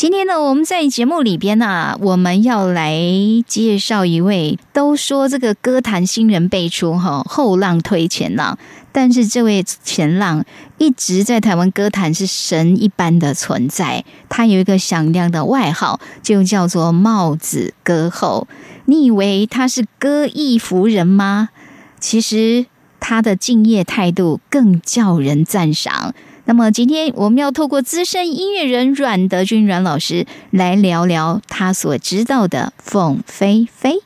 今天呢，我们在节目里边呢，我们要来介绍一位，都说这个歌坛新人辈出哈，后浪推前浪，但是这位前浪一直在台湾歌坛是神一般的存在。他有一个响亮的外号，就叫做帽子歌后。你以为他是歌艺服人吗？其实他的敬业态度更叫人赞赏。那么今天我们要透过资深音乐人阮德军阮老师来聊聊他所知道的凤飞飞。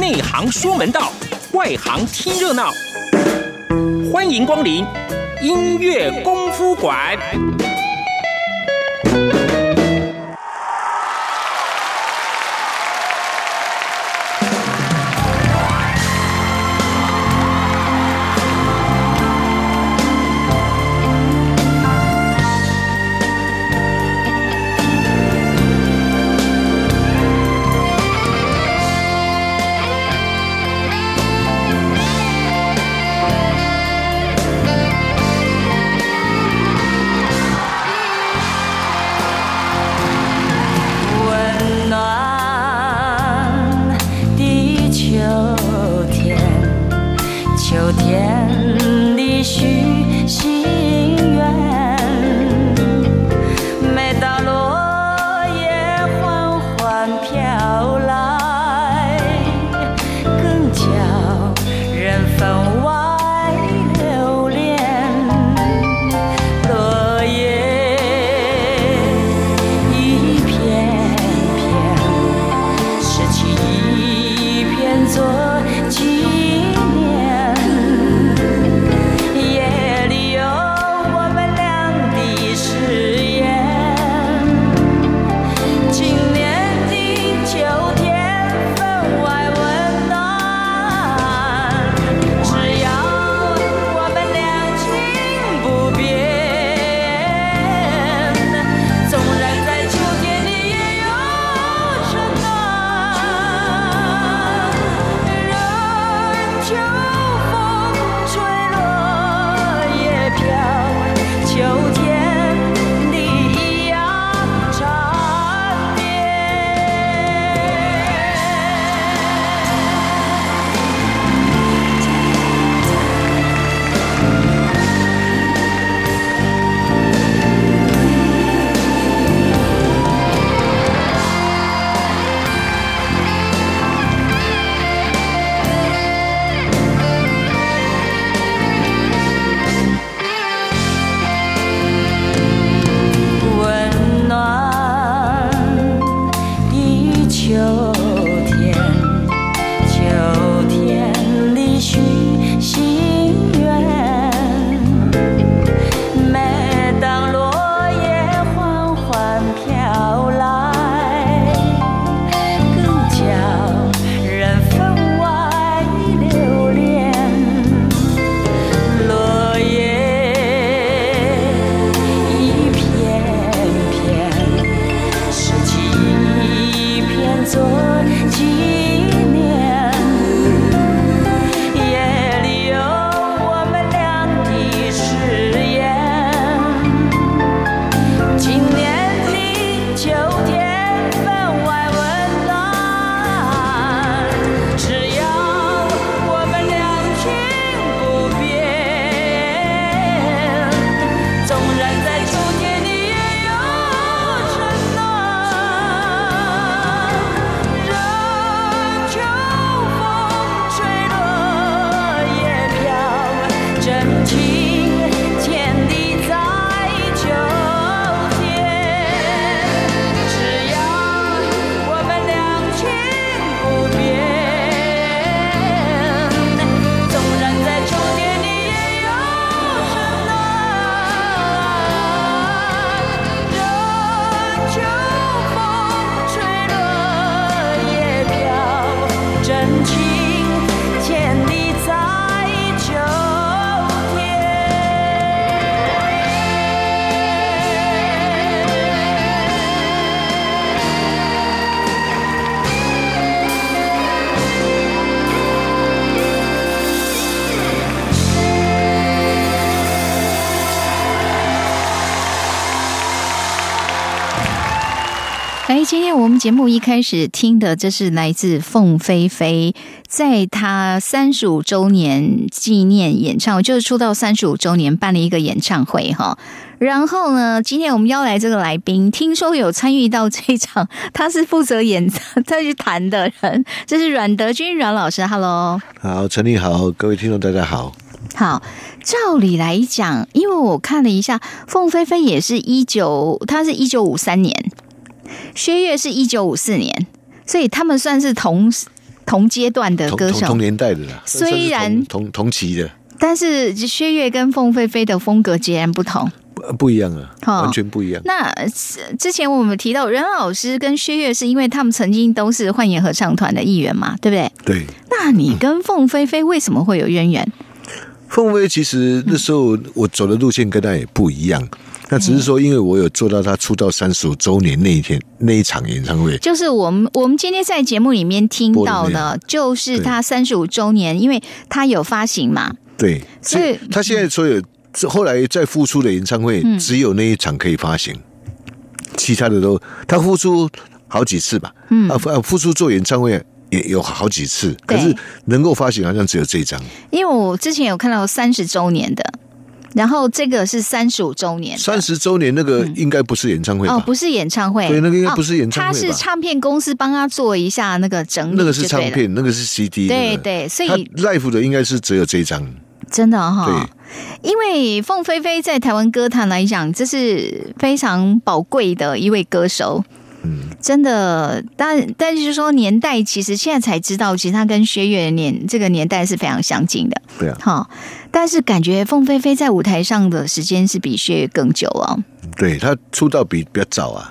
内行说门道，外行听热闹。欢迎光临音乐功夫馆。秋天的絮徐节目一开始听的，这是来自凤飞飞，在她三十五周年纪念演唱会，就是出道三十五周年办了一个演唱会哈。然后呢，今天我们邀来这个来宾，听说有参与到这场，他是负责演他去弹的人，这是阮德军阮老师，Hello，好，陈立好，各位听众大家好。好，照理来讲，因为我看了一下，凤飞飞也是一九，他是一九五三年。薛岳是一九五四年，所以他们算是同同阶段的歌手，同年代的啦。虽然同同期的，但是薛岳跟凤飞飞的风格截然不同，不一样啊，完全不一样。那之前我们提到任老师跟薛岳，是因为他们曾经都是幻影合唱团的一员嘛，对不对？对。那你跟凤飞飞为什么会有渊源？凤飞其实那时候我走的路线跟他也不一样。那只是说，因为我有做到他出道三十五周年那一天那一场演唱会，就是我们我们今天在节目里面听到的，就是他三十五周年，因为他有发行嘛。对，所以他现在所有后来再复出的演唱会，只有那一场可以发行，其他的都他复出好几次吧。嗯，啊复出做演唱会也有好几次，可是能够发行好像只有这一张。因为我之前有看到三十周年的。然后这个是三十五周年，三十周年那个应该不是演唱会哦，不是演唱会，对，那个应该不是演唱会，他是唱片公司帮他做一下那个整理，那个是唱片，那个是 CD，对对，所以 Life 的应该是只有这一张，真的哈，因为凤飞飞在台湾歌坛来讲，这是非常宝贵的一位歌手。嗯，真的，但但是说年代，其实现在才知道，其实他跟薛岳年这个年代是非常相近的。对啊，好，但是感觉凤飞飞在舞台上的时间是比薛岳更久哦。对他出道比比较早啊。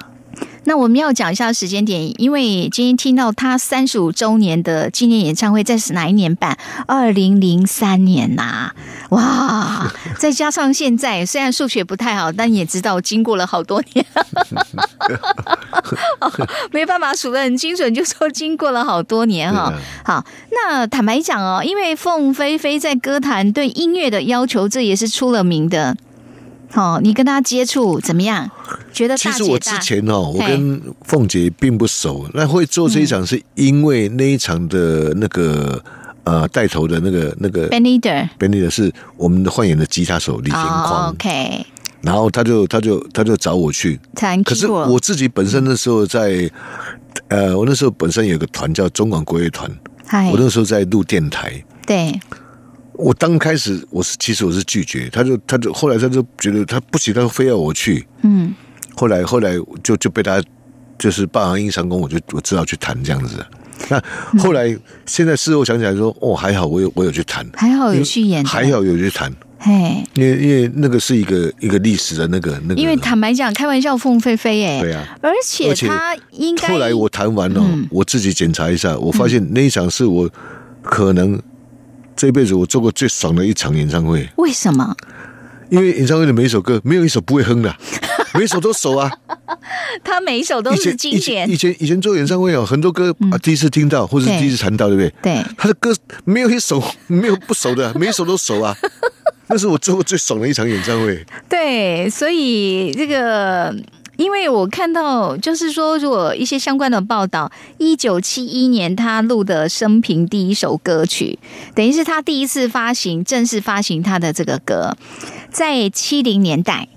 那我们要讲一下时间点，因为今天听到他三十五周年的纪念演唱会在哪一年办？二零零三年呐，哇！再加上现在，虽然数学不太好，但也知道经过了好多年，没办法数的很精准，就说经过了好多年哈。好，那坦白讲哦，因为凤飞飞在歌坛对音乐的要求，这也是出了名的。哦，你跟他接触怎么样？觉得其实我之前哦，我跟凤姐并不熟。那会做这一场，是因为那一场的那个呃带头的那个那个 Ben Leader，Ben Leader 是我们的幻演的吉他手李天匡。OK，然后他就他就他就找我去。可是我自己本身那时候在呃，我那时候本身有个团叫中广国乐团，我那时候在录电台。对。我刚开始我是其实我是拒绝，他就他就后来他就觉得他不行，他非要我去。嗯，后来后来就就被他就是霸王硬上弓，我就我知道去谈这样子。那后来现在事后想起来说，哦还好我有我有去谈，还好有去演，还好有去谈。嘿，因为因为那个是一个一个历史的那个那个。因为坦白讲，开玩笑，凤飞飞哎，对啊，而且他应该后来我谈完了，我自己检查一下，我发现那一场是我可能。这辈子我做过最爽的一场演唱会，为什么？因为演唱会的每一首歌没有一首不会哼的，每一首都熟啊。他每一首都是经典。以前以前做演唱会哦很多歌啊，第一次听到或者第一次弹到，对不对？对。他的歌没有一首没有不熟的，每一首都熟啊。那是我做过最爽的一场演唱会。对，所以这个。因为我看到，就是说，如果一些相关的报道，一九七一年他录的生平第一首歌曲，等于是他第一次发行正式发行他的这个歌，在七零年代。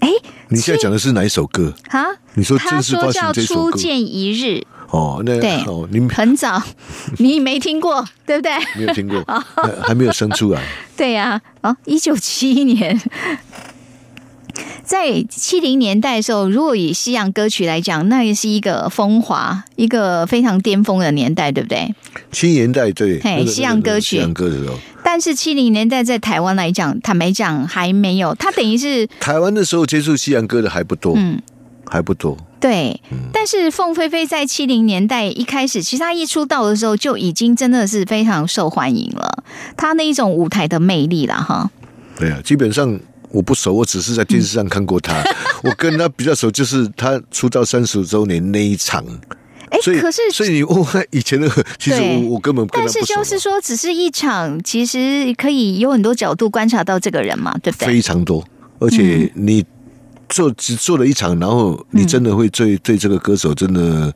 哎，你现在讲的是哪一首歌啊？你说他说叫《初见一日》哦，那对哦，你很早，你没听过对不对？没有听过，还没有生出来。对呀，哦，一九七一年。在七零年代的时候，如果以西洋歌曲来讲，那也是一个风华、一个非常巅峰的年代，对不对？七年代对，西洋歌曲，西洋歌的时候。但是七零年代在台湾来讲，坦白讲还没有，它等于是台湾的时候接触西洋歌的还不多，嗯，还不多。对，但是凤飞飞在七零年代一开始，其实他一出道的时候就已经真的是非常受欢迎了，他那一种舞台的魅力了，哈。对啊，基本上。我不熟，我只是在电视上看过他。我跟他比较熟，就是他出道三十五周年那一场。哎，可是所以你问以前的，其实我我根本但是就是说，只是一场，其实可以有很多角度观察到这个人嘛，对不对？非常多，而且你做只做了一场，然后你真的会对对这个歌手真的，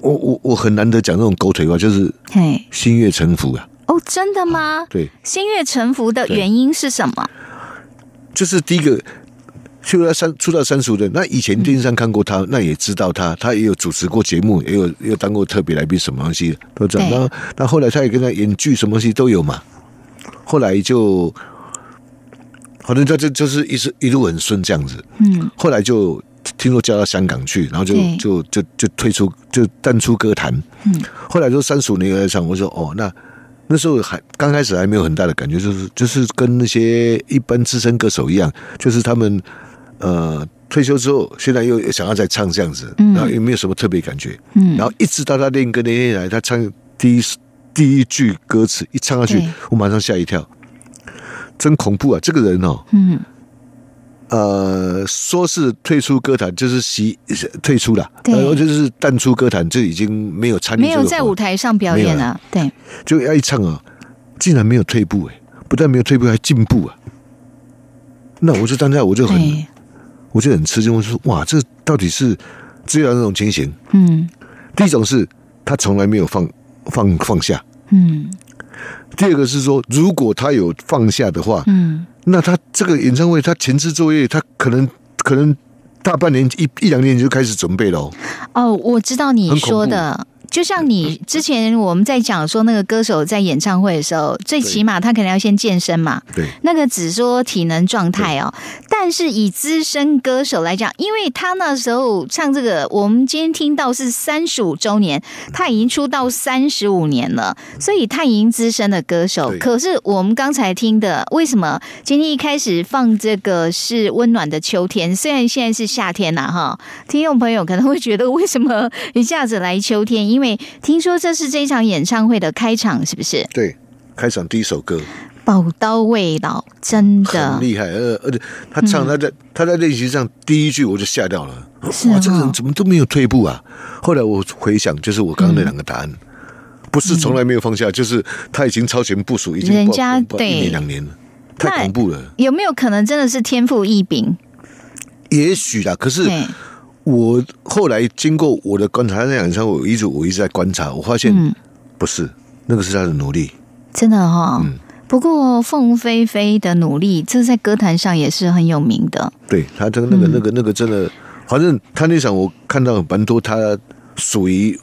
我我我很难得讲这种狗腿话，就是嘿，心悦诚服啊。哦，真的吗？对，心悦诚服的原因是什么？就是第一个。去到三出道三十五的，那以前电视上看过他，那也知道他，他也有主持过节目，也有也有当过特别来宾，什么东西都这样。那那后来他也跟他演剧，什么东西都有嘛。后来就，反正他就就是一直一路很顺这样子。嗯。后来就听说叫到香港去，然后就就就就退出，就淡出歌坛。嗯。后来就三十五年来唱，我说哦，那那时候还刚开始还没有很大的感觉，就是就是跟那些一般资深歌手一样，就是他们。呃，退休之后，现在又想要再唱这样子，然后也没有什么特别感觉。嗯，然后一直到他练歌那天来，他唱第一第一句歌词一唱下去，我马上吓一跳，真恐怖啊！这个人哦，嗯，呃，说是退出歌坛，就是习退出了，然后就是淡出歌坛，就已经没有参与，没有在舞台上表演了。对，就要一唱啊，竟然没有退步哎，不但没有退步，还进步啊！那我就当下我就很。我就很吃惊，我说：“哇，这到底是只有那种情形？嗯，第一种是他从来没有放放放下，嗯。第二个是说，如果他有放下的话，嗯，那他这个演唱会他前置作业，他可能可能大半年一一两年就开始准备了。哦，我知道你说的。”就像你之前我们在讲说那个歌手在演唱会的时候，最起码他可能要先健身嘛。对，那个只说体能状态哦。但是以资深歌手来讲，因为他那时候唱这个，我们今天听到是三十五周年，他已经出道三十五年了，所以他已经资深的歌手。可是我们刚才听的，为什么今天一开始放这个是温暖的秋天？虽然现在是夏天呐，哈，听众朋友可能会觉得为什么一下子来秋天？因为听说这是这场演唱会的开场，是不是？对，开场第一首歌《宝刀未老》真的很厉害，而而且他唱他在他在练习上第一句我就吓掉了，哇，这个人怎么都没有退步啊！后来我回想，就是我刚刚那两个答案，不是从来没有放下，就是他已经超前部署，已经人家对一年两年了，太恐怖了。有没有可能真的是天赋异禀？也许啦，可是。我后来经过我的观察，那两场我一直我一直在观察，我发现不是那个是他的努力，真的哈。嗯，不过凤飞飞的努力，这在歌坛上也是很有名的。对他这个那个那个那个真的，反正他那场我看到蛮多，他属于。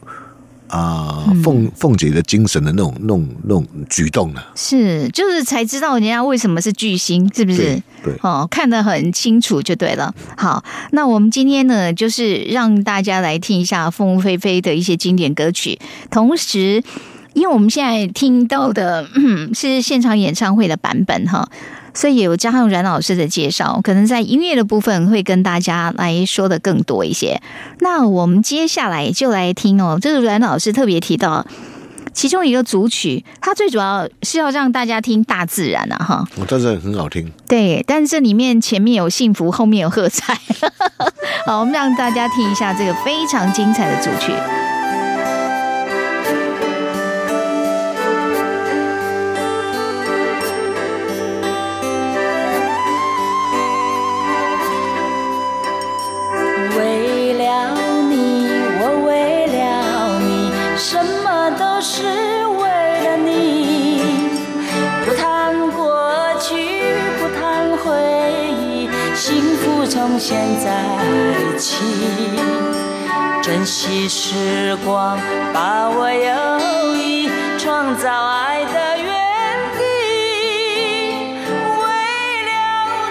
啊，凤凤姐的精神的那种、那种、那种举动呢？是，就是才知道人家为什么是巨星，是不是？对，哦，看得很清楚就对了。好，那我们今天呢，就是让大家来听一下凤飞飞的一些经典歌曲，同时，因为我们现在听到的是现场演唱会的版本，哈。所以有加上阮老师的介绍，可能在音乐的部分会跟大家来说的更多一些。那我们接下来就来听哦，这个阮老师特别提到其中一个组曲，它最主要是要让大家听大自然啊，哈，大自然很好听，对，但是这里面前面有幸福，后面有喝彩，好，我们让大家听一下这个非常精彩的组曲。从现在起，珍惜时光，把握友谊，创造爱的原地。为了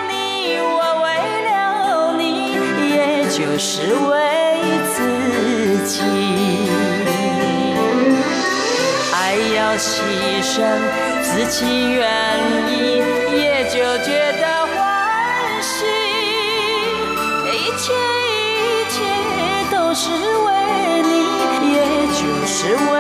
你，我为了你，也就是为自己。爱要牺牲，自己愿意，是为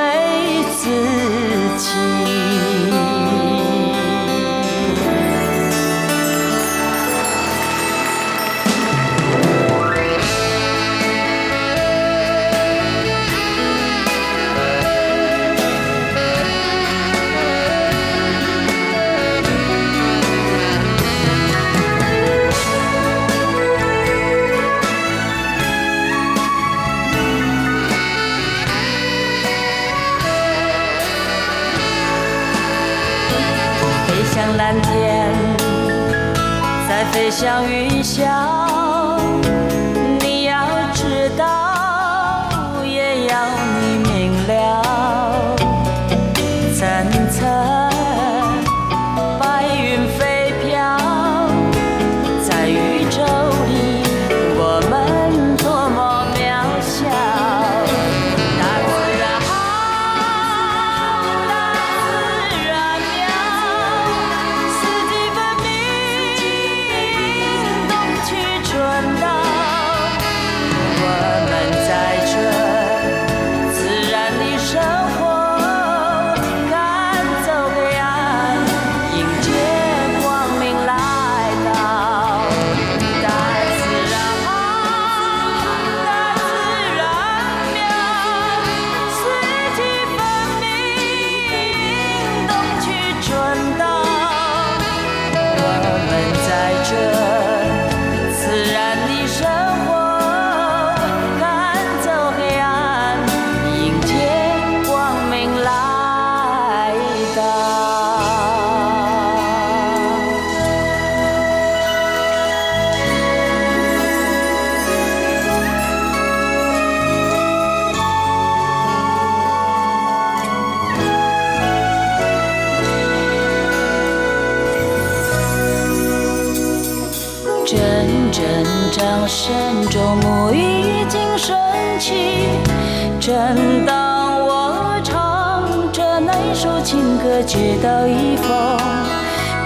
到一封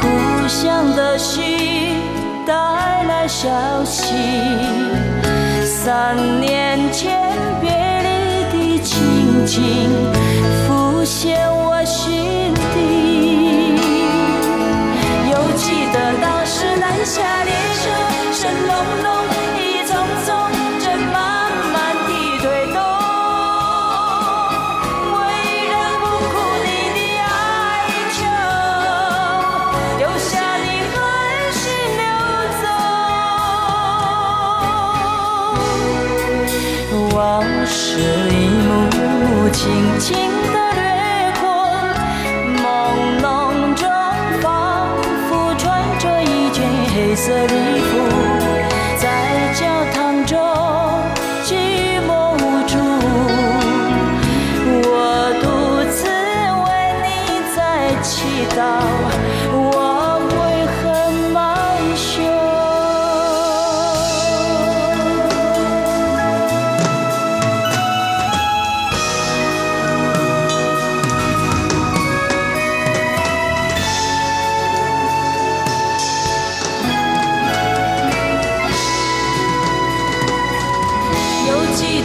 故乡的信，带来消息。三年前别离的情景，浮现我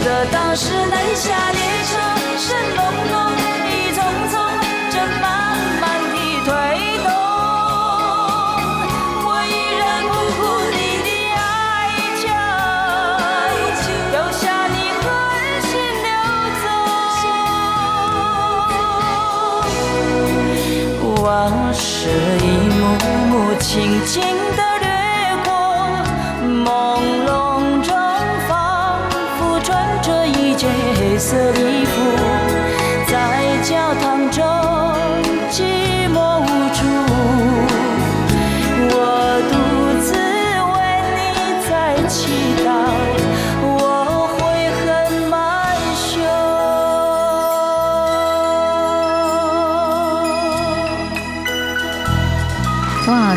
这当时南下列车声隆隆，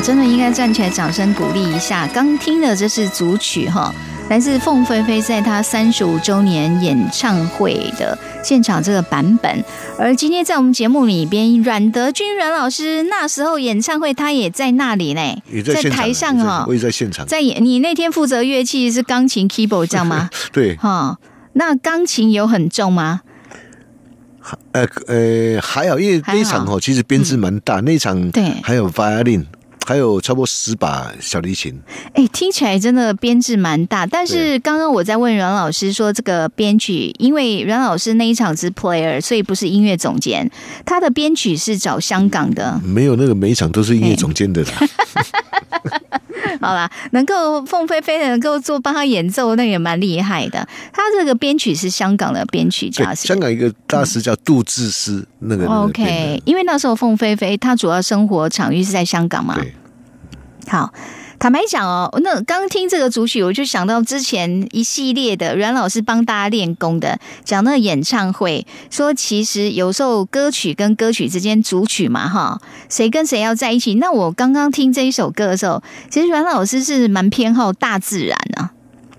真的应该站起来掌声鼓励一下！刚听的这是组曲哈，来自凤飞飞在她三十五周年演唱会的现场这个版本。而今天在我们节目里边，阮德军阮老师那时候演唱会他也在那里呢，也在台上哈我，也在现场。在演你那天负责乐器是钢琴 keyboard 这样吗？对，哈，那钢琴有很重吗？呃呃，还好，因为那一场哦，其实编制蛮大，那一场对还有 violin，还有差不多十把小提琴。哎，听起来真的编制蛮大，但是刚刚我在问阮老师说，这个编曲，因为阮老师那一场是 player，所以不是音乐总监，他的编曲是找香港的。没有那个每一场都是音乐总监的啦，好啦，能够凤飞飞的能够做帮他演奏，那也蛮厉害的。他这个编曲是香港的编曲对家，，是香港一个大师叫杜志斯，那个那个 OK，因为那时候凤飞飞她主要生活场域是在香港嘛。好，坦白讲哦，那刚听这个主曲，我就想到之前一系列的阮老师帮大家练功的，讲那个演唱会，说其实有时候歌曲跟歌曲之间主曲嘛，哈，谁跟谁要在一起。那我刚刚听这一首歌的时候，其实阮老师是蛮偏好大自然啊。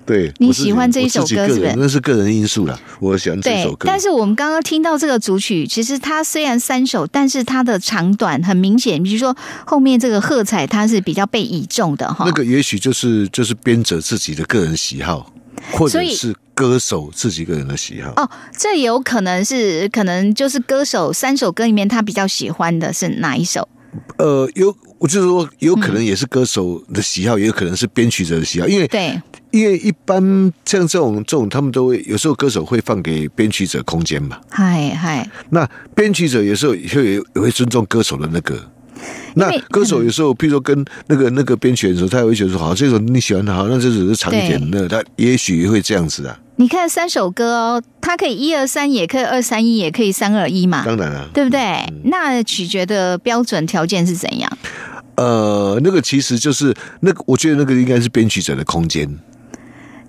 对，你喜欢这一首歌是不是人那是个人因素啦，我喜欢这首，歌。但是我们刚刚听到这个主曲，其实它虽然三首，但是它的长短很明显。比如说后面这个喝彩，它是比较被倚重的哈。那个也许就是就是编者自己的个人喜好，或者是歌手自己个人的喜好。哦，这有可能是可能就是歌手三首歌里面他比较喜欢的是哪一首？呃，有我就是说，有可能也是歌手的喜好，也有可能是编曲者的喜好，因为对，因为一般像这种这种，他们都会有时候歌手会放给编曲者空间嘛。嗨嗨，那编曲者有时候也会也会尊重歌手的那个。那歌手有时候，譬如说跟那个那个编曲人的时候，他也会觉得说，好，这首你喜欢的，好，那这首是长一点的，他也许会这样子啊。你看三首歌哦，它可以一二三，也可以二三一，也可以三二一嘛，当然了、对不对？那取决的标准条件是怎样？呃，那个其实就是那个，我觉得那个应该是编曲者的空间。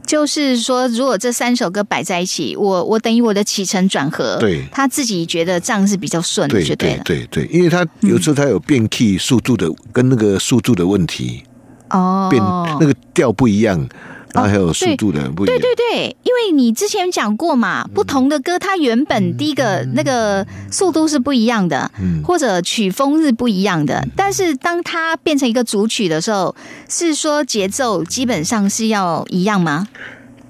就是说，如果这三首歌摆在一起，我我等于我的起承转合，对。他自己觉得这样是比较顺的，对对。对对，因为他有时候他有变 key 速度的跟那个速度的问题，哦，变那个调不一样，然后还有速度的不一样。对对对，因为你之前讲过嘛，不同的歌它原本第一个那个速度是不一样的，嗯。或者曲风是不一样的，但是当它变成一个主曲的时候，是说节奏基本上是要一样吗？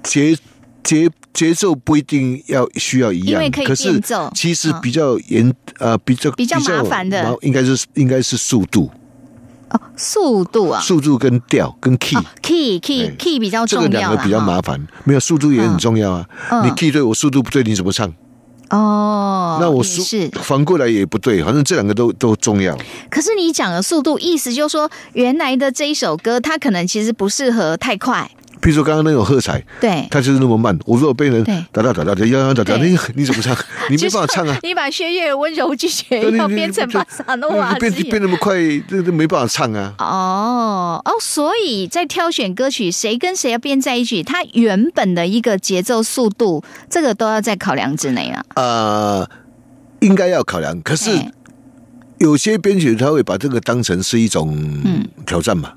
节节节奏不一定要需要一样，因为可以是变奏其实嗯。比较严呃比较比较麻烦的。麻应该是应该是速度，哦，速度啊，速度跟调跟 key。哦，key key key 比较这重要啦个两个比较麻烦，没有速度也很重要啊。嗯你 key 对我速度不对，你怎么唱？哦，那我是。反过来也不对，反正这两个都都重要。可是你讲的速度，意思就是说，原来的这一首歌，它可能其实不适合太快，譬如说刚刚那种喝彩，对。它就是那么慢。我如果被人对打打打打打摇摇打打，你你怎么唱？你没办法唱啊！你把薛岳温柔拒绝对你你要变成你巴萨诺瓦你变之眼。变那么快，这这没办法唱啊。哦哦，所以在挑选歌曲，谁跟谁要编在一起，它原本的一个节奏、速度，这个都要在考量之内啊。呃，应该要考量，可是哎有些编曲他会把这个当成是一种挑战嘛。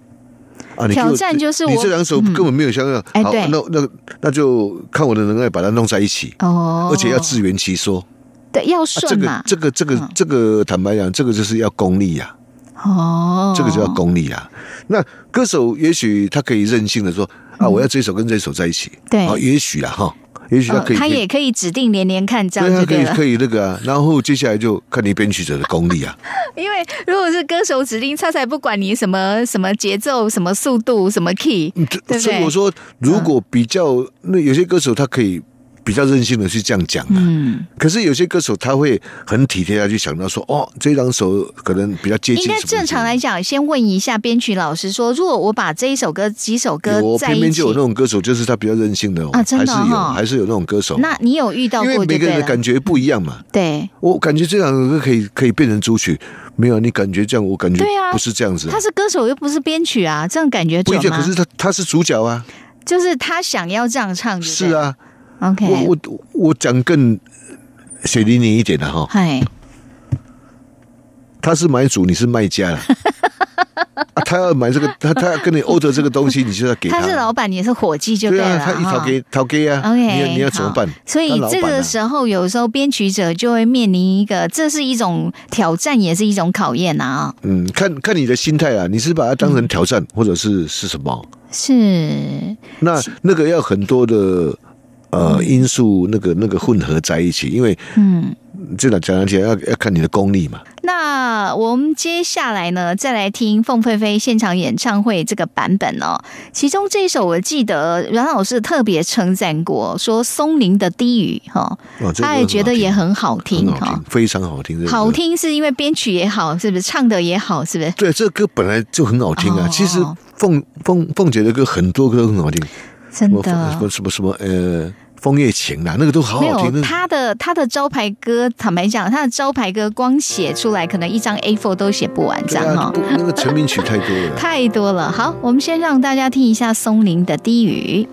啊，挑战就是我你这两首根本没有相像，好，哎对。那那那就看我的能耐把它弄在一起，哦，而且要自圆其说。对，要顺嘛。个。这个这个嗯。这个，坦白讲，这个就是要功力呀、哦，这个就要功力啊。那歌手也许他可以任性的说啊，我要这首跟这首在一起，嗯对。啊，也许啊哈，也许他可以，呃他也可以指定连连看，这，样子对。他可以可以那个啊，然后接下来就看你编曲者的功力啊。因为如果是歌手指定，他才不管你什么什么节奏、什么速度、什么 key，嗯对不对所以我？说，如果比较那有些歌手他可以比较任性的去这样讲啊，嗯，可是有些歌手他会很体贴的去想到说，哦，这两首可能比较接近。应该正常来讲，先问一下编曲老师说，如果我把这一首歌、几首歌有在一起偏偏就有那，种歌手，就是他比较任性的哦，啊真的还是有，哈还是有那种歌手。那你有遇到因为过就对了每个人的感。觉不一样嘛，对，我感觉这两首歌可以可以变成主曲，没有你感觉这样，我感觉对啊不是这样子啊，他是歌手又不是编曲啊，这样感觉不一定。准吗？可是他他是主角啊，就是他想要这样唱是啊，，OK，我我我讲更血淋淋一点的哈，嗨，他是买主，你是卖家了。啊，他要买这个，他他要跟你 order 这个东西，你就要给他他是老板，你是伙计就对了，啊，他一哈讨给讨给啊 OK，你要你要怎么办？所以这个时候，有时候编曲者就会面临一个，这是一种挑战，也是一种考验呐啊。嗯，看看你的心态啊，你是把它当成挑战，或者是是什么？是，那那个要很多的呃因素，那个那个混合在一起，因为嗯。这两讲起来要要看你的功力嘛。那我们接下来呢，再来听凤飞飞现场演唱会这个版本哦。其中这一首，我记得阮老师特别称赞过，说松林的低语哈，哦，这个他也觉得也很好听。非常好听。好。听是因为编曲也好，是不是唱的也好，是不是？对，这歌本来就很好听啊。哦其实凤凤凤姐的歌很多歌都很好听，真的什么什么什么呃，枫叶情啦，那个都好好听。他的他的招牌歌，坦白讲，他的招牌歌光写出来，可能一张 A4 都写不完，这样哈。啊，那个成名曲太多了。太多了。好，我们先让大家听一下松林的低语。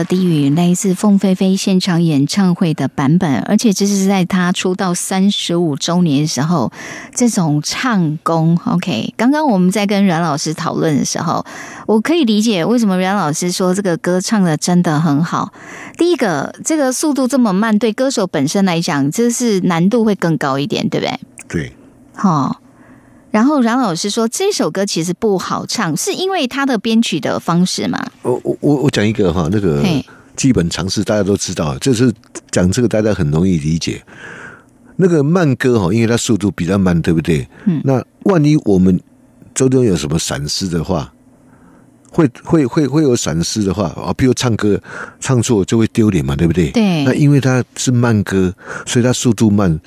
的低语来自凤飞飞现场演唱会的版本，而且这是在他出道三十五周年的时候，这种唱功，OK。刚刚我们在跟阮老师讨论的时候，我可以理解为什么阮老师说这个歌唱的真的很好。第一个，这个速度这么慢，对歌手本身来讲，这是难度会更高一点，对不对？对，哈、然后阮老师说这首歌其实不好唱，是因为他的编曲的方式嘛？我我我我讲一个哈，那个基本常识大家都知道，就是讲这个大家很容易理解。那个慢歌哈，因为它速度比较慢，对不对？嗯。那万一我们周中有什么闪失的话，会会会会有闪失的话啊，比如唱歌唱错就会丢脸嘛，对不对？对那因为它是慢歌，所以它速度慢。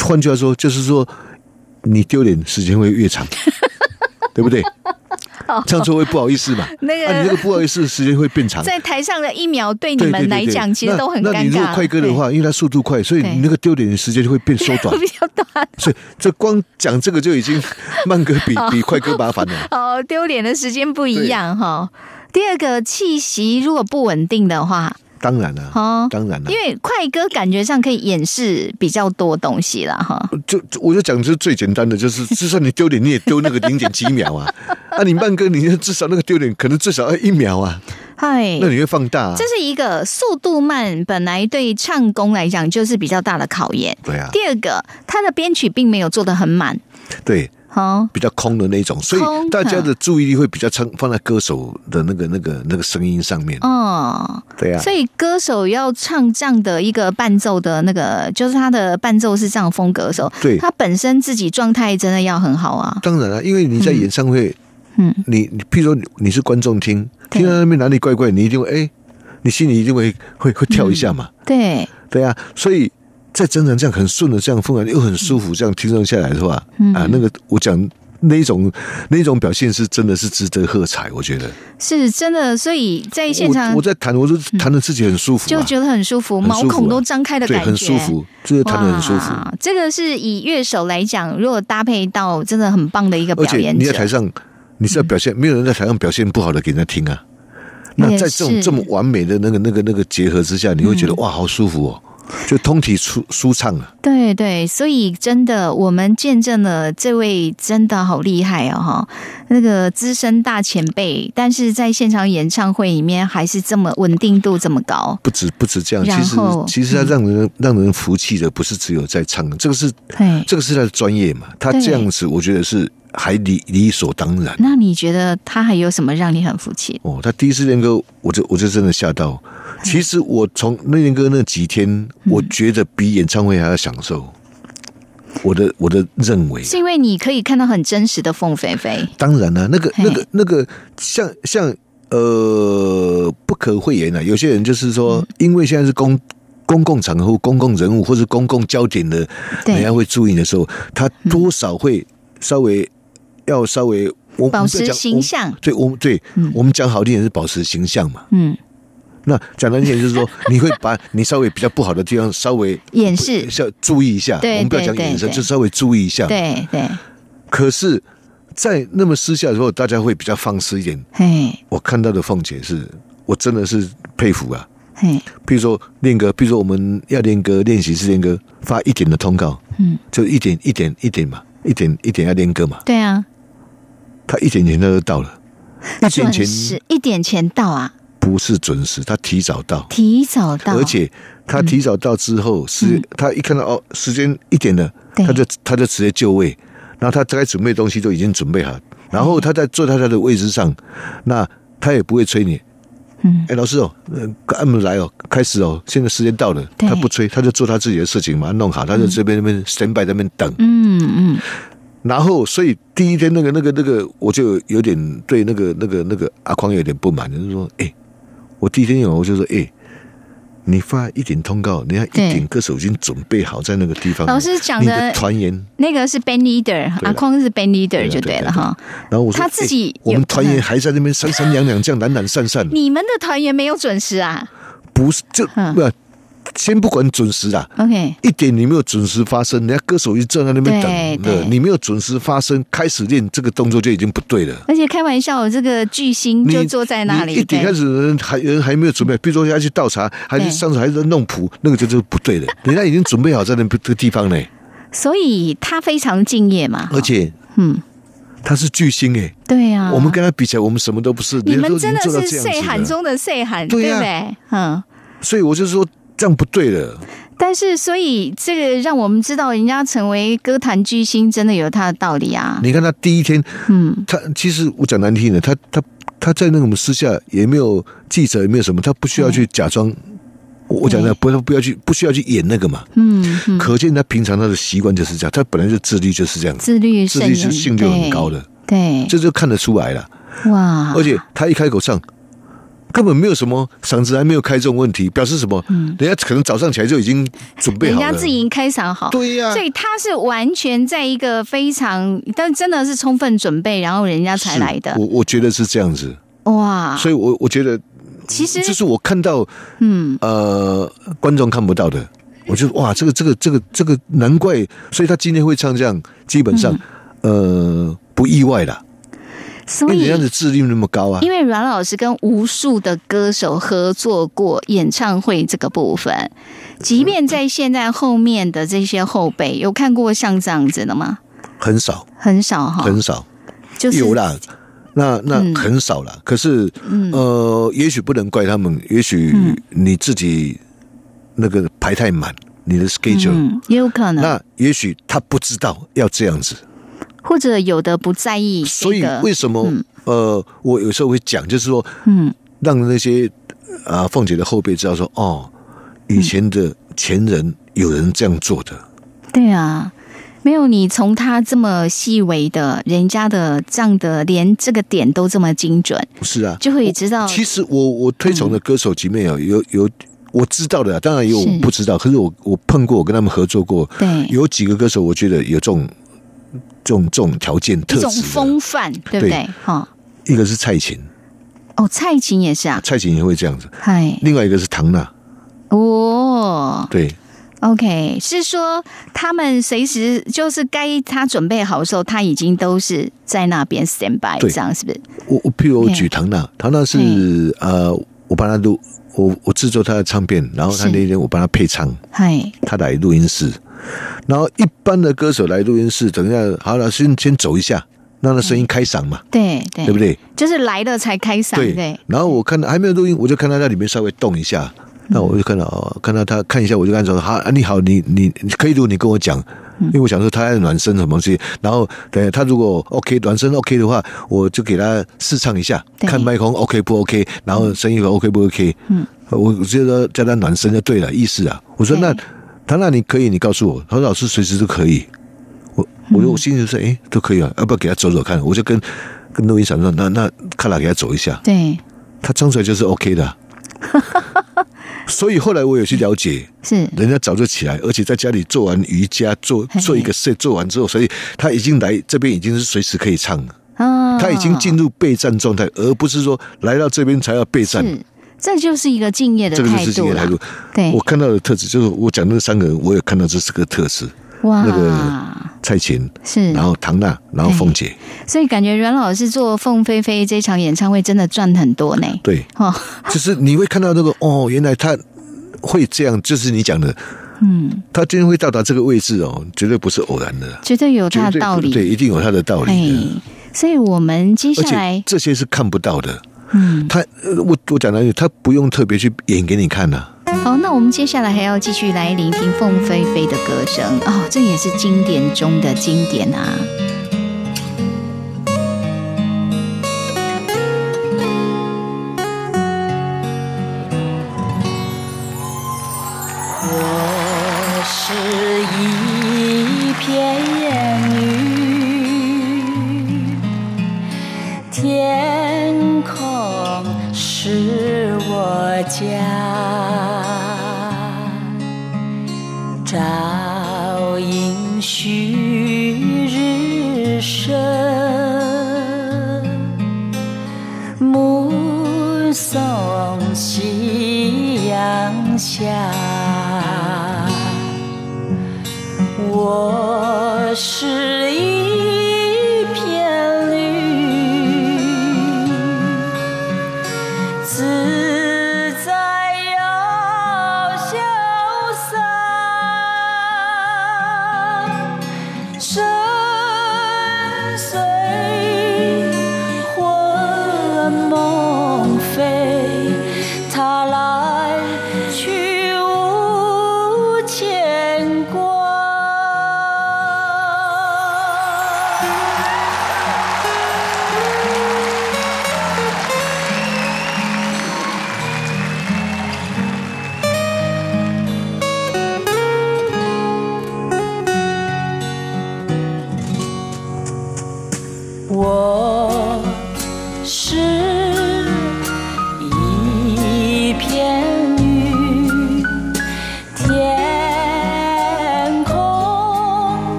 换句话说，就是说你丢脸时间会越长，对不对？唱错会不好意思嘛？那个啊，你那个不好意思的时间会变长。在台上的一秒对你们来讲，其实都很尴尬。那那你如果快歌的话，因为它速度快，所以你那个丢脸的时间就会变缩，短会。比较短。所以这光讲这个就已经慢歌比 比快歌麻烦了。哦，丢脸的时间不一样哈。第二个气息如果不稳定的话，当然了、哦当然了、因为快歌感觉上可以掩饰比较多东西了哈。就就我就讲这是最简单的，就是 就算你丢脸，你也丢那个零点几秒啊。啊，你慢歌，你至少那个丢脸可能至少要一秒啊，嗨那，你会放大、啊这。是一个速度慢，本来对唱功来讲就是比较大的考验。对啊，第二个，他的编曲并没有做的很满，对，哦，比较空的那种，所以大家的注意力会比较唱放在歌手的那个那个那个声音上面。哦，对啊，所以歌手要唱这样的一个伴奏的那个，就是他的伴奏是这样风格的时候，对。他本身自己状态真的要很好啊。当然了，因为你在演唱会，嗯，你你譬如说你你是观众听，听到那边哪里怪怪，你一定会哎，你心里一定会会会跳一下嘛。对，对啊，所以在整场这样很顺的这样风感，又很舒服，这样听上下来的话，嗯啊，那个我讲那一种那一种表现是真的是值得喝彩，我觉得。是真的。所以在现场我我在弹，我就弹的自己很舒服、啊，就觉得很舒服，毛孔都张开的对，感觉，很舒服，这个弹的很舒服。这个是以乐手来讲，如果搭配到真的很棒的一个表演者，你在台上，你是要表现，没有人在台上表现不好的给人家听啊。那在这种这么完美的那个、那个、那个结合之下，你会觉得、哇，好舒服哦，就通体舒舒畅了。对对，所以真的，我们见证了这位真的好厉害哦，哈，那个资深大前辈，但是在现场演唱会里面还是这么稳定度这么高，不止不止这样，其实其实他让人、让人服气的，不是只有在唱，这个是。这个是他的专业嘛。他这样子，我觉得是还理理所当然。那你觉得他还有什么让你很服气？哦，他第一次练歌，我就我就真的吓到。其实我从那练歌那几天，嗯我觉得比演唱会还要享受。我的我的认为，是因为你可以看到很真实的凤飞飞，当然了、那个那个那个，像像呃，不可讳言啊。有些人就是说，嗯因为现在是公公共场合、公共人物或是公共焦点的，对人家会注意的时候，他多少会稍微要稍微我保持形象对我们对、我们讲好听点是保持形象嘛。嗯，那讲难听点就是说，你会把你稍微比较不好的地方稍微掩饰，要注意一下。对我们不要讲对对眼神，就稍微注意一下。对对，可是，在那么私下的时候，大家会比较放肆一点。嘿我看到的凤姐是，我真的是佩服啊。嘿，比如说练歌，比如说我们要练歌练习是练歌，发一点的通告，嗯，就一点一点一点嘛，一点一点要练歌嘛，对啊，他一点前他就到了，一点时一点前到啊，不是准时，他提早到，提早到，而且他提早到之后是，他一看到哦时间一点了，他就他就直接就位，然后他该准备的东西都已经准备好，然后他在坐在他的位置上，那他也不会催你。嗯，哎，老师哦，呃，按门来哦，开始哦，现在时间到了，他不催，他就做他自己的事情，把它弄好，他就这边那边 stand by 那边等，嗯嗯，然后所以第一天那个那个那个，我就有点对那个那个那个阿匡有点不满，就是说，哎，我第一天有我就说，哎，你发一点通告，人家一对点歌手已经准备好在那个地方，老师讲你的的团员，那个是 band leader，阿匡是 band leader 就对了哈。然后我说他自己哎我有们团员还在那边三三两两这样懒懒散散，你们的团员没有准时啊？不是这嗯不，先不管准时啦。？OK，一点你没有准时发生，人家歌手一站在那边等的，对你没有准时发生，开始练这个动作就已经不对了。而且开玩笑，这个巨星就坐在那里，一点开始人还人还没有准备，比如说要去倒茶，还是上次还在弄谱，那个就就是不对的。人家已经准备好在那这个地方呢，所以他非常敬业嘛。而且嗯，他是巨星哎，对啊，我们跟他比起来，我们什么都不是。你们真的是岁这样子了，寒中的岁寒，对啊对不对？嗯。所以我就说这样不对了。但是，所以这个让我们知道，人家成为歌坛巨星，真的有他的道理啊。你看他第一天，嗯，他其实我讲难听的，他他他在那个我们私下也没有记者，也没有什么，他不需要去假装。我我讲的不要不要去不需要去演那个嘛，嗯嗯，可见他平常他的习惯就是这样，他本来就自律就是这样，自律自律性就很高的，对，这就看得出来了。哇，而且他一开口唱，根本没有什么嗓子还没有开这种问题，表示什么？人家可能早上起来就已经准备人好了。家自己已经开嗓好，对呀所以他是完全在一个非常，但真的是充分准备，然后人家才来的我，我觉得是这样子，哇！所以我我觉得其实这是我看到嗯，呃观众看不到的。我觉得哇，这个这个这个这个难怪，所以他今天会唱这样，基本上、呃不意外啦，因所以为人家的智力那么高啊。因为阮老师跟无数的歌手合作过演唱会这个部分，即便在现在后面的这些后辈，有看过像这样子的吗？很少。很少哈，很少，就是有啦，那那嗯。很少啦。可是呃，也许不能怪他们，也许嗯。你自己那个排太满，你的 schedule，、嗯，也有可能，那也许他不知道要这样子，或者有的不在意这所以，为什么、嗯。呃，我有时候会讲，就是说嗯。让那些啊凤姐的后辈知道说，哦，以前的前人有人这样做的，对啊，没有你从他这么细微的，人家的这样的，连这个点都这么精准，是啊，就会知道。其实我我推崇的歌手里面有有有我知道的啊，当然也有我不知道，可是我我碰过，我跟他们合作过，对。有几个歌手，我觉得有这种这种这种条件特一种。风范，对。不对？哈，一个是蔡琴，哦，蔡琴也是啊，蔡琴也会这样子；嗨，另外一个是唐娜，哦。对，OK，是说他们随时就是该他准备好的时候，他已经都是在那边 stand by，对。这样是不是？我我譬如我对举唐娜，唐娜是嗯呃，我帮他录，我我制作他的唱片，然后他是。那天我帮他配唱，嗨，他来录音室，然后一般的歌手来录音室，等一下好了，先先走一下，让他声音开嗓嘛，对对，对不？对？就是来了才开嗓，对对，然后我看到还没有录音，我就看他在里面稍微动一下，那我就看到哦，看到他看一下，我就跟他说：“好，啊、你好，你你你可以录，你跟我讲。”因为我想说他在暖身什么东西，然后等他如果 OK 暖身 OK 的话，我就给他试唱一下，看麦克风 OK 不 OK，然后声音 OK 不 OK。嗯，我觉得叫他暖身就对了，意思啊。我说对那他那你可以，你告诉我。他说老师随时都可以。我我就我心里就说，哎，都可以啊，要不要给他走走看？我就跟跟录音厂说，那那看了给他走一下。对，他唱出来就是 OK 的啊。所以后来我有去了解，是人家早就起来，而且在家里做完瑜伽，做做一个 set 做完之后，所以他已经来这边已经是随时可以唱了，啊，他已经进入备战状态，而不是说来到这边才要备战。是，这就是一个敬业的这个就态度了是敬业态度。。对我，看到的特质就是我讲的那三个人，我也看到这是个特质：哇，那个蔡琴，是，然后唐娜，然后凤姐。所以感觉阮老师做凤飞飞这场演唱会真的赚很多呢。对，哦，就是你会看到那个哦，原来他会这样，就是你讲的，嗯，他今天会到达这个位置哦，绝对不是偶然的。绝对有他的道理。对，一定有他的道理所以我们接下来，这些是看不到的。嗯，他，呃我我讲的，他不用特别去演给你看的、好，那我们接下来还要继续来聆听凤飞飞的歌声。哦，这也是经典中的经典啊。家，照应旭日升，暮送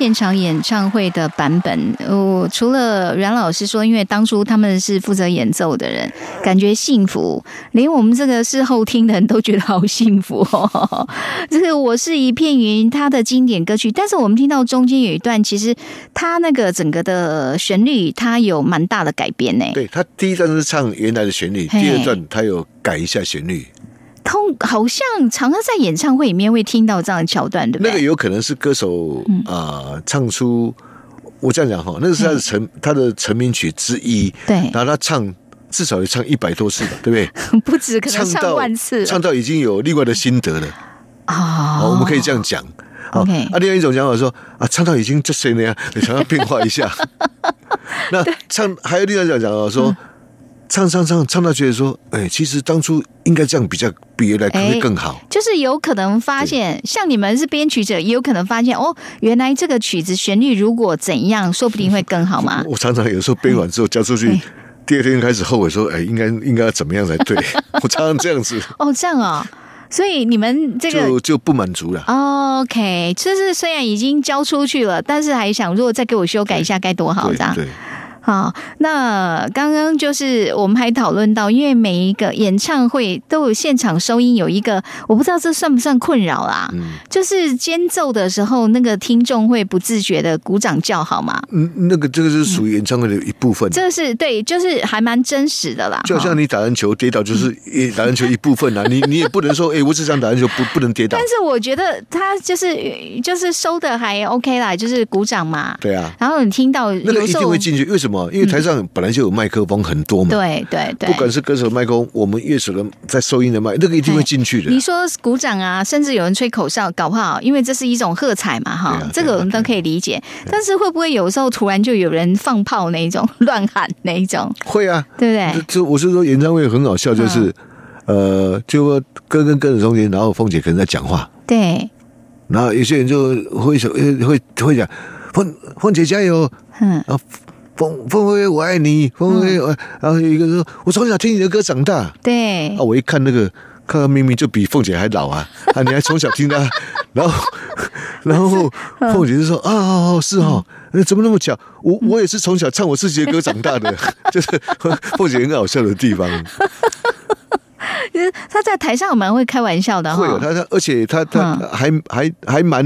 现场演唱会的版本，我除了阮老师说，因为当初他们是负责演奏的人，感觉幸福，连我们这个事后听的人都觉得好幸福哦。这个我是一片云，他的经典歌曲，但是我们听到中间有一段，其实他那个整个的旋律，他有蛮大的改变呢。对他第一段是唱原来的旋律，第二段他有改一下旋律。通好像常常在演唱会里面会听到这样的桥段，对不对？那个有可能是歌手啊唱出，我这样讲哈，那个是他的成他的成名曲之一，对。然后他唱至少要唱一百多次吧，对不对？不止，可能唱万次，唱到已经有另外的心得了啊。我们可以这样讲，OK。啊，另外一种讲法说啊，唱到已经这谁那样，想要变化一下。那唱还有另外一种讲法说。唱唱唱唱到觉得说，哎，其实当初应该这样比较比原来可能更好。就是有可能发现，像你们是编曲者，也有可能发现哦，原来这个曲子旋律如果怎样，说不定会更好吗？我常常有时候编完之后交出去，第二天开始后悔说，哎，应该应该怎么样才对？我常常这样子。哦，这样啊，所以你们这个就就不满足了。OK，就是虽然已经交出去了，但是还想如果再给我修改一下该多好，这样。好，那刚刚就是我们还讨论到，因为每一个演唱会都有现场收音，有一个我不知道这算不算困扰啦。嗯，就是间奏的时候，那个听众会不自觉的鼓掌叫好吗？嗯，那个这个是属于演唱会的一部分。这是对，就是还蛮真实的啦。就像你打篮球跌倒，就是 打篮球一部分啦。你你也不能说，哎，我只想打篮球，不不能跌倒。但是我觉得他就是就是收的还 OK 啦，就是鼓掌嘛。对啊。然后你听到那个一定会进去，为什么？因为台上本来就有麦克风很多嘛，对对对，不管是歌手麦克风，我们乐手的在收音的麦，那个一定会进去的。你说鼓掌啊，甚至有人吹口哨，搞不好，因为这是一种喝彩嘛，哈，这个我们都可以理解。但是会不会有时候突然就有人放炮那一种乱喊那一种？会啊，对不对？就我是说演唱会很好笑，就是呃，就歌跟歌的中间，然后凤姐可能在讲话，对，然后有些人就会说，会会讲凤凤姐加油，嗯啊。凤凤飞，我爱你，凤飞，然后有一个说，我从小听你的歌长大。对啊，我一看那个，看到明明就比凤姐还老啊，啊，你还从小听他，然后，然后凤姐就说啊，哦哦，是哦，怎么那么巧？我我也是从小唱我自己的歌长大的，就是凤姐很好笑的地方。他在台上蛮会开玩笑的，会有他他，而且他他还还还蛮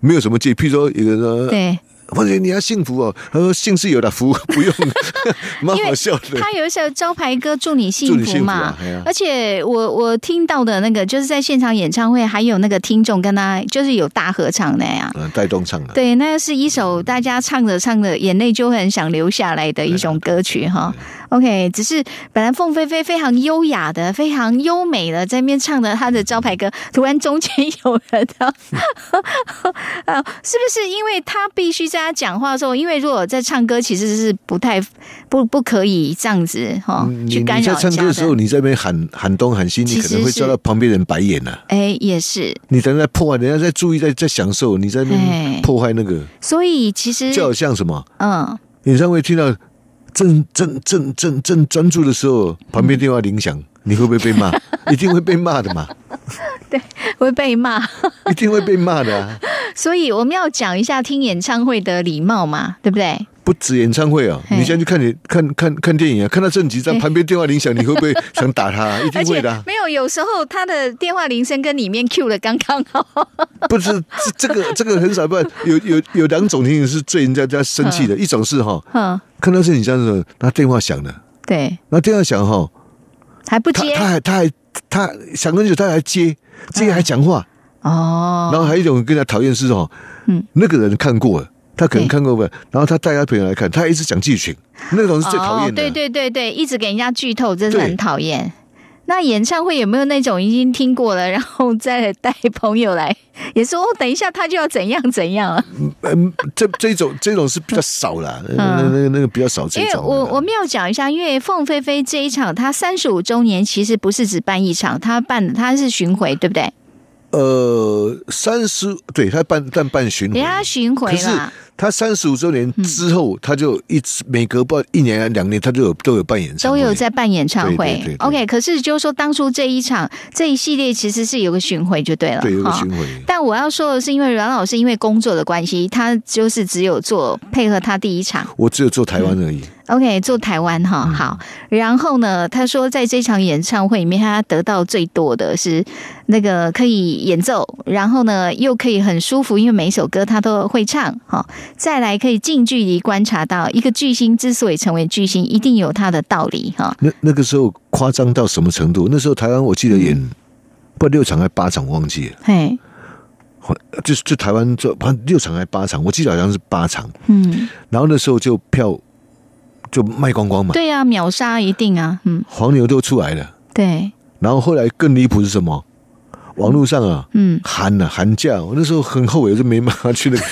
没有什么戒，譬如说有个说对。凤姐，你要幸福哦。他说：“幸是有的福，不用。”蛮好笑的。他有一首招牌歌《祝你幸福》嘛。而且我我听到的那个，就是在现场演唱会，还有那个听众跟他就是有大合唱那样，带动唱的。对，那是一首大家唱着唱着眼泪就很想流下来的一种歌曲哈。OK，只是本来凤飞飞非常优雅的、非常优美的在那边唱的她的招牌歌，突然中间有人的，呃，是不是因为他必须在他讲话的时候，因为如果在唱歌，其实是不太不不可以这样子哈、你去干你在扰唱歌的时候，你在那边喊喊东喊西，你可能会是。遭到旁边人白眼呐、哎，也是，你等在破坏，人家在注意，在在享受，你在那破坏那个，所以其实就好像什么？嗯，演唱会听到正正正正正专注的时候，旁边电话铃响，你会不 会被骂？一定会被骂的嘛，对会被骂，一定会被骂的、啊。所以我们要讲一下听演唱会的礼貌嘛，对不对？不止演唱会哦，你现在去看你看看看电影啊，看到正集在旁边电话铃响，你会不会想打他、一定会的啊、没有，有时候他的电话铃声跟里面 Q 的刚刚好。不是这这个这个很少办，有有有两种情形是最人家家生气的，一种是哈，嗯，看到是你这样子，他电话响了，对，那电话响哈，还不接他他还他还他想很久，他还接接还讲话，哦。然后还有一种更加讨厌是哦，嗯那个人看过了，他可能看过吧，然后他带他朋友来看，他一直讲剧情，那种是最讨厌的。哦。对对对对，一直给人家剧透，真是很讨厌。那演唱会有没有那种已经听过了，然后再带朋友来，也说哦，等一下他就要怎样怎样啊？嗯，这这种这种是比较少啦，那那那个那个比较少这因为。我我们要讲一下，因为凤飞飞这一场，她三十五周年其实不是只办一场，她办她是巡回，对不对？呃三十，对他办但办巡回人，家巡回可是啦，他三十五周年之后，他就一直每隔不一年还两年，他就有都有办演唱会，都有在办演唱会。对对对对 OK，可是就是说，当初这一场这一系列其实是有个巡回就对了，对有个巡回。但我要说的是，因为阮老师因为工作的关系，他就是只有做配合他第一场。我只有做台湾而已，OK，做台湾哈嗯好。然后呢，他说在这场演唱会里面，他得到最多的是那个可以演奏，然后呢又可以很舒服，因为每一首歌他都会唱哈。再来可以近距离观察到一个巨星之所以成为巨星，一定有他的道理哈。那那个时候夸张到什么程度？那时候台湾我记得演不六场还八场，我忘记了，嘿，就是就台湾这反正六场还八场，我记得好像是八场。嗯，然后那时候就票就卖光光嘛，对啊，秒杀一定啊，嗯，黄牛都出来了。对，然后后来更离谱是什么？网络上啊，嗯，喊啊喊价，我那时候很后悔，我就没办法去那个。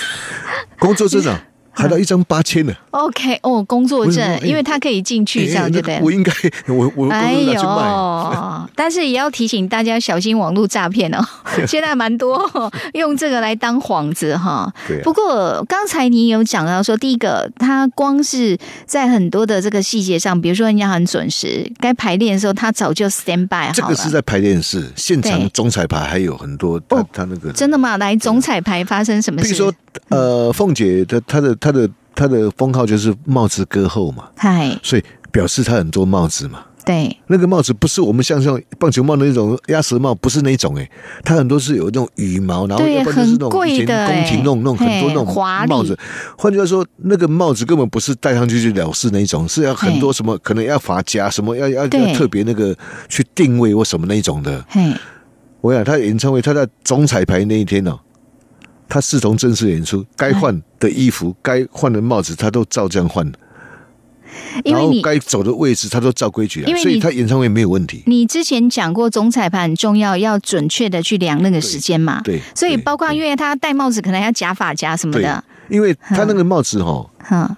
工作证啊，喊到一张八千呢。OK，哦，工作证，因为他可以进去，这样就对不对 我。应该我我哎。呦！但是也要提醒大家小心网络诈骗哦，现在蛮多、哦、用这个来当幌子哈。不过刚才你有讲到说，第一个，他光是在很多的这个细节上，比如说人家很准时，该排练的时候，他早就 stand by。这个是在排练室现对场总彩排还有很多，他哦他那个，真的吗？来总彩排发生什么事？比如说呃，凤姐的她的她的她的封号就是帽子歌后嘛，嗨，所以表示她很多帽子嘛。对，那个帽子不是我们像像棒球帽那种鸭舌帽，不是那种诶、它很多是有那种羽毛，然后对要不然就是那种以前宫廷欸那种那种很多那种帽子。换句话说，那个帽子根本不是戴上去就了事那一种，是要很多什么可能要发夹什么要要对要特别那个去定位或什么那一种的。嘿，我想他演唱会，他在总彩排那一天哦，他视同正式演出，该换的衣服、该换的帽子，他都照这样换。因为你然后该走的位置，他都照规矩所以他演唱会没有问题。你之前讲过总裁判很重要，要准确的去量那个时间嘛。对，对所以包括因为他戴帽子可能要夹发夹什么对的，，因为他那个帽子哈、哈，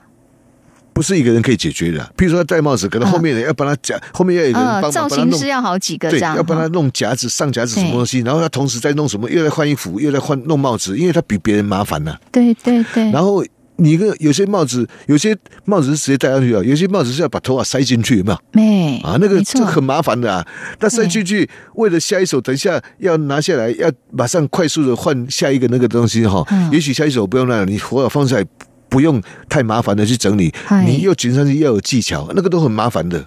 不是一个人可以解决的。譬如说他戴帽子，可能后面人要帮他夹，后面要有人帮呃，造型师。要好几个这对，样，要帮他弄夹子、上夹子什么东西，然后他同时在弄什么，又在换衣服，又在换弄帽子，因为他比别人麻烦呢、对对对，然后你一个有些帽子，有些帽子是直接戴上去啊，有些帽子是要把头发塞进去，有没有？没啊，那个没错这个很麻烦的啊。那塞进去，为了下一首，等一下要拿下来，要马上快速的换下一个那个东西哈。嗯也许下一首不用那样，你头发放下来，不用太麻烦的去整理，你又紧上去要有技巧，那个都很麻烦的，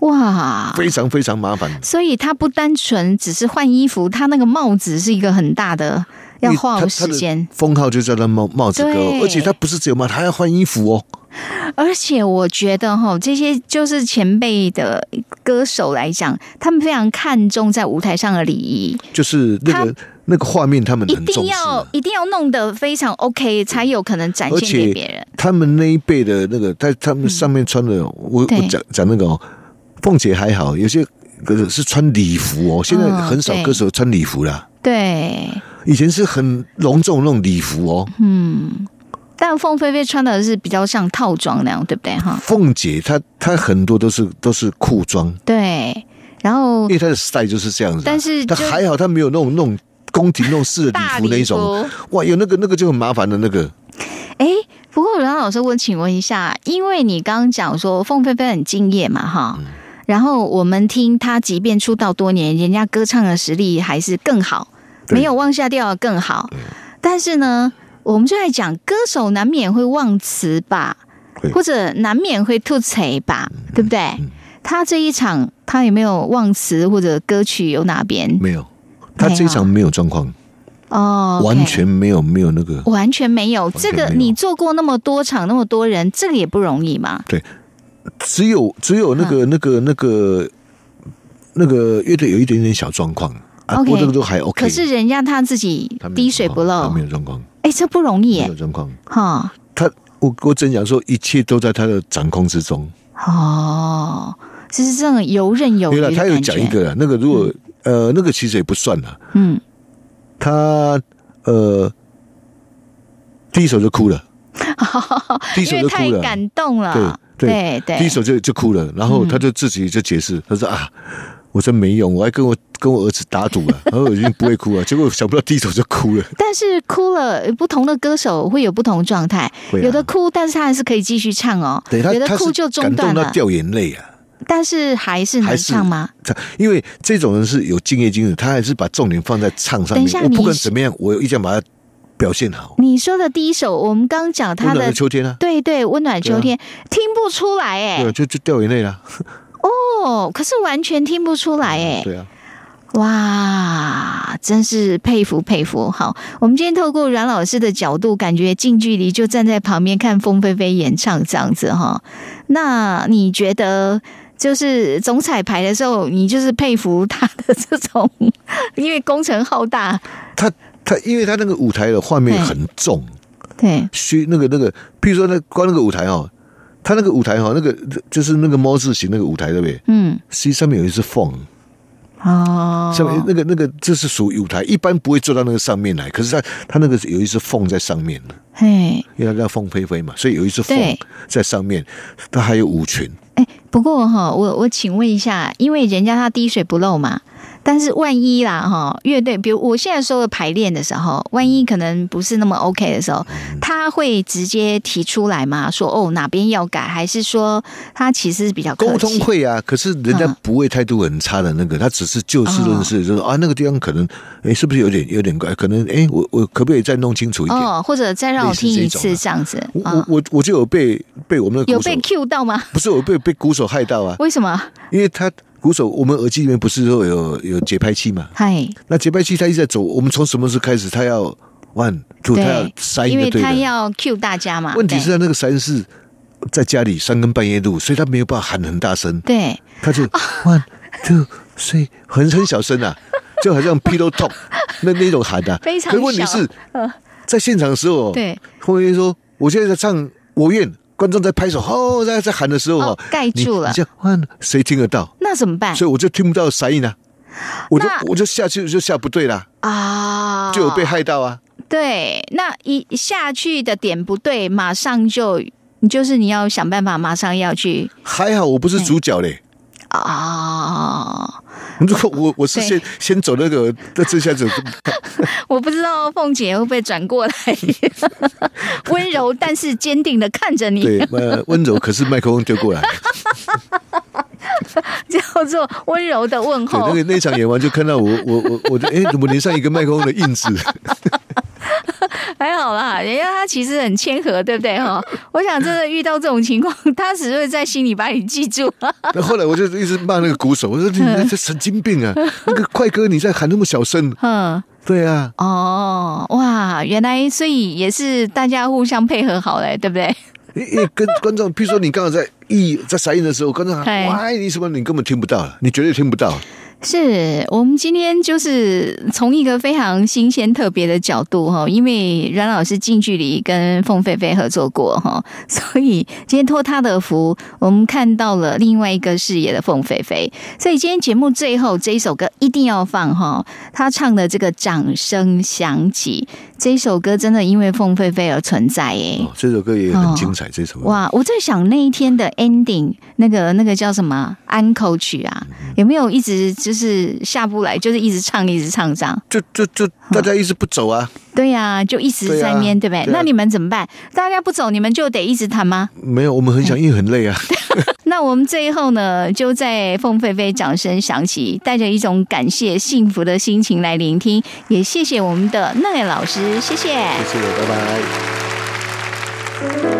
哇，非常非常麻烦。所以他不单纯只是换衣服，他那个帽子是一个很大的，要花他时间。封号就叫他帽帽子哥，而且他不是只有帽，他要换衣服哦。而且我觉得哈，这些就是前辈的歌手来讲，他们非常看重在舞台上的礼仪，就是那个那个画面，他们一定要啊。一定要弄得非常 OK，才有可能展而现给且别人。他们那一辈的那个，在他们上面穿的，我我讲讲那个哦，凤姐还好，有些歌手是穿礼服哦，现在嗯很少歌手穿礼服啦。对，以前是很隆重那种礼服哦。嗯但凤飞飞穿的是比较像套装那样，对不对哈？凤姐她她很多都是都是裤装，对，然后因为她的 style 就是这样子啊。但是她还好，她没有那种那种宫廷那种式的大礼服那一礼种。哇，有那个那个就很麻烦的那个。哎，不过阮老师，我请问一下，因为你刚刚讲说凤飞飞很敬业嘛，哈。嗯然后我们听他，即便出道多年，人家歌唱的实力还是更好，对没有往下掉的更好。但是呢，我们就在讲，歌手难免会忘词吧，或者难免会吐槽吧，对不对？他这一场，他有没有忘词或者歌曲有哪边？没有，她这一场没有状况，哦完全没有没有那个。完全没有。这个你做过那么多场，那么多人，这个也不容易嘛。只有只有那嗯个、那个那个那个乐队有一点点小状况啊过这个都还 OK。可是人家他自己滴水不漏他没，有状况，哎，这不容易耶没有，状况。哈。他我我真讲说，一切都在他的掌控之中。哦，就是这种游刃有余对了。他有讲一个了，那个如果、呃那个其实也不算了，嗯，他呃第一首就哭了，第一首因为就哭了，太感动了，对对对，第一首就就哭了，然后嗯他就自己就解释，他说啊，我真没用，我还跟我跟我儿子打赌了，然后我已经不会哭了，结果想不到第一首就哭了，但是哭了，不同的歌手会有不同状态，啊。有的哭，但是他还是可以继续唱哦；对他有的哭就中断了，动到掉眼泪啊。但是还是能唱吗？他因为这种人是有敬业精神，他还是把重点放在唱上面。等一下我不管怎么样，我一定要把它表现好。你说的第一首，我们刚刚讲他温暖的的秋天啊，对对，温暖秋天，听不出来哎对啊，，就就掉眼泪了。哦，可是完全听不出来哎，对啊，哇，真是佩服佩服！好，我们今天透过阮老师的角度，感觉近距离就站在旁边看凤飞飞演唱这样子哈。那你觉得，就是总彩排的时候，你就是佩服他的这种，因为工程浩大，他他因为他那个舞台的画面很重，对，虚那个那个，譬如说那光那个舞台哦，他那个舞台哈，那个就是那个猫字形那个舞台对不对？嗯，实际上面有一只缝，哦，上面那个那个这是属于舞台，一般不会坐到那个上面来。可是它它那个有一只缝在上面。的，嘿，因为它叫凤飞飞嘛，所以有一只缝对。在上面。它还有舞裙，哎，不过哈，我我请问一下，因为人家他滴水不漏嘛，但是万一啦哈，乐队，比如我现在说的排练的时候，万一可能不是那么 OK 的时候，他会直接提出来吗？说哦哪边要改，还是说他其实是比较沟通会啊，可是人家嗯。不会态度很差的那个，他只是就事论事，就是说啊那个地方可能哎是不是有点有点怪，可能哎我我可不可以再弄清楚一点？哦，或者再让我听一次这样子我啊、我我我就有被被我们有被 Q 到吗？不是我被被鼓手害到啊，为什么？因为他鼓手我们耳机里面不是说有有节拍器嘛，嗨，那节拍器它一直在走，我们从什么时候开始他要 one two 他要对，塞因为一个对的，他要 Q 大家嘛。问题是它那个塞是在家里三更半夜录，所以他没有办法喊很大声，对，他就 one two three 很很小声啊，就好像 pillow talk 那那种喊啊。非常可问题是，在现场的时候，对，后面说我现在在唱我愿，观众在拍手哦，在在喊的时候哦盖住了你这样谁听得到？那怎么办所以我就听不到声音啊，我就我就下去就下不对了，啊？就有被害到啊。对，那一下去的点不对，马上就你就是你要想办法，马上要去还好我不是主角嘞。啊、如果我我是先先走那个，那这下子 我不知道凤姐会不会转过来，温柔但是坚定的看着你，对呃温柔，可是麦克风丢过来，叫做温柔的问候。那个那一场演完就看到我我我我就哎怎么连上一个麦克风的印子？还好啦，人家他其实很谦和，对不对哈？我想真的遇到这种情况，他只会在心里把你记住。那后来我就一直骂那个鼓手，我说你这神经病啊！那个快歌你在喊那么小声，嗯，对啊，哦，哇，原来所以也是大家互相配合好嘞，对不对？因为跟观众，譬如说你刚好在一在撒音的时候，观众喊爱你什么，你根本听不到了，你绝对听不到。是我们今天就是从一个非常新鲜特别的角度哈，因为阮老师近距离跟凤飞飞合作过哈，所以今天托他的福，我们看到了另外一个视野的凤飞飞。所以今天节目最后这一首歌一定要放哈，他唱的这个掌声响起这一首歌，真的因为凤飞飞而存在耶。哦，这首歌也很精彩，这首歌哇！我在想那一天的 ending，那个那个叫什么安口曲啊，有没有一直就是下不来，就是一直唱一直唱这样？就就就大家一直不走啊，对呀、就一直在那边，对不对？对啊那你们怎么办？大家不走，你们就得一直谈吗？没有，我们很想，因为很累啊。那我们最后呢，就在凤飞飞掌声响起，带着一种感谢、幸福的心情来聆听，也谢谢我们的奈老师，谢谢。谢谢，拜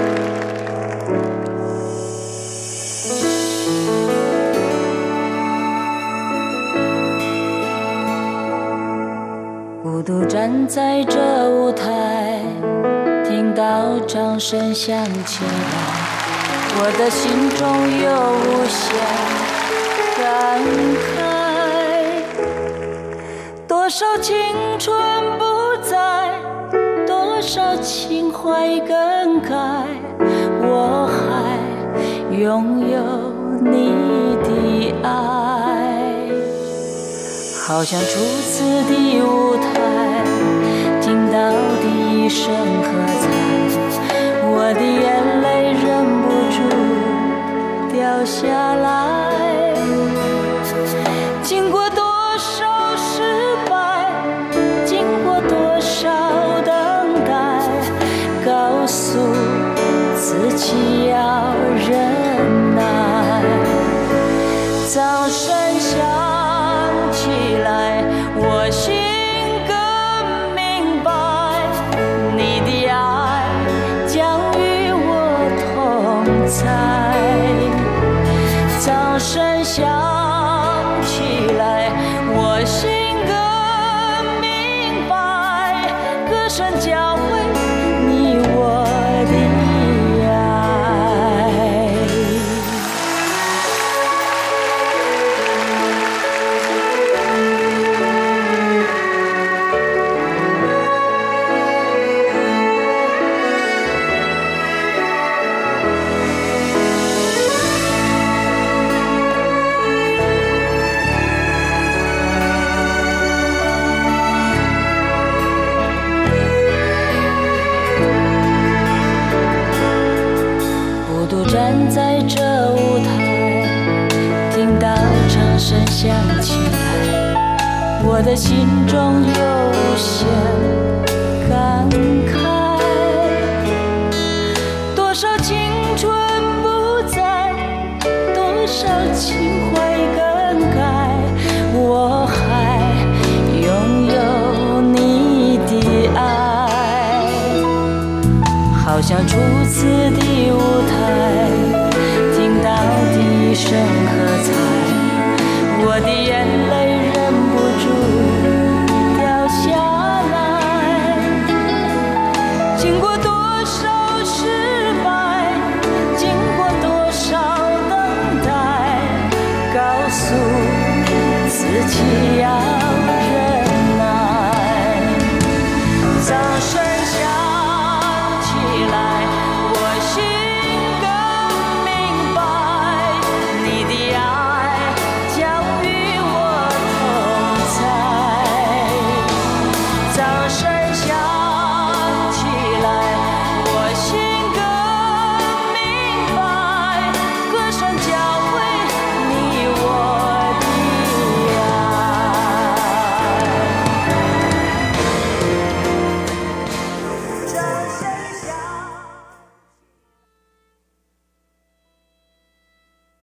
拜。独站在这舞台，听到掌声响起来，我的心中有无限感慨。多少青春不在，多少情怀更改，我还拥有你的爱。好像初次的舞台，听到第一声喝彩，我的眼泪忍不住掉下来。经过多少失败，经过多少等待，告诉自己要忍耐。掌声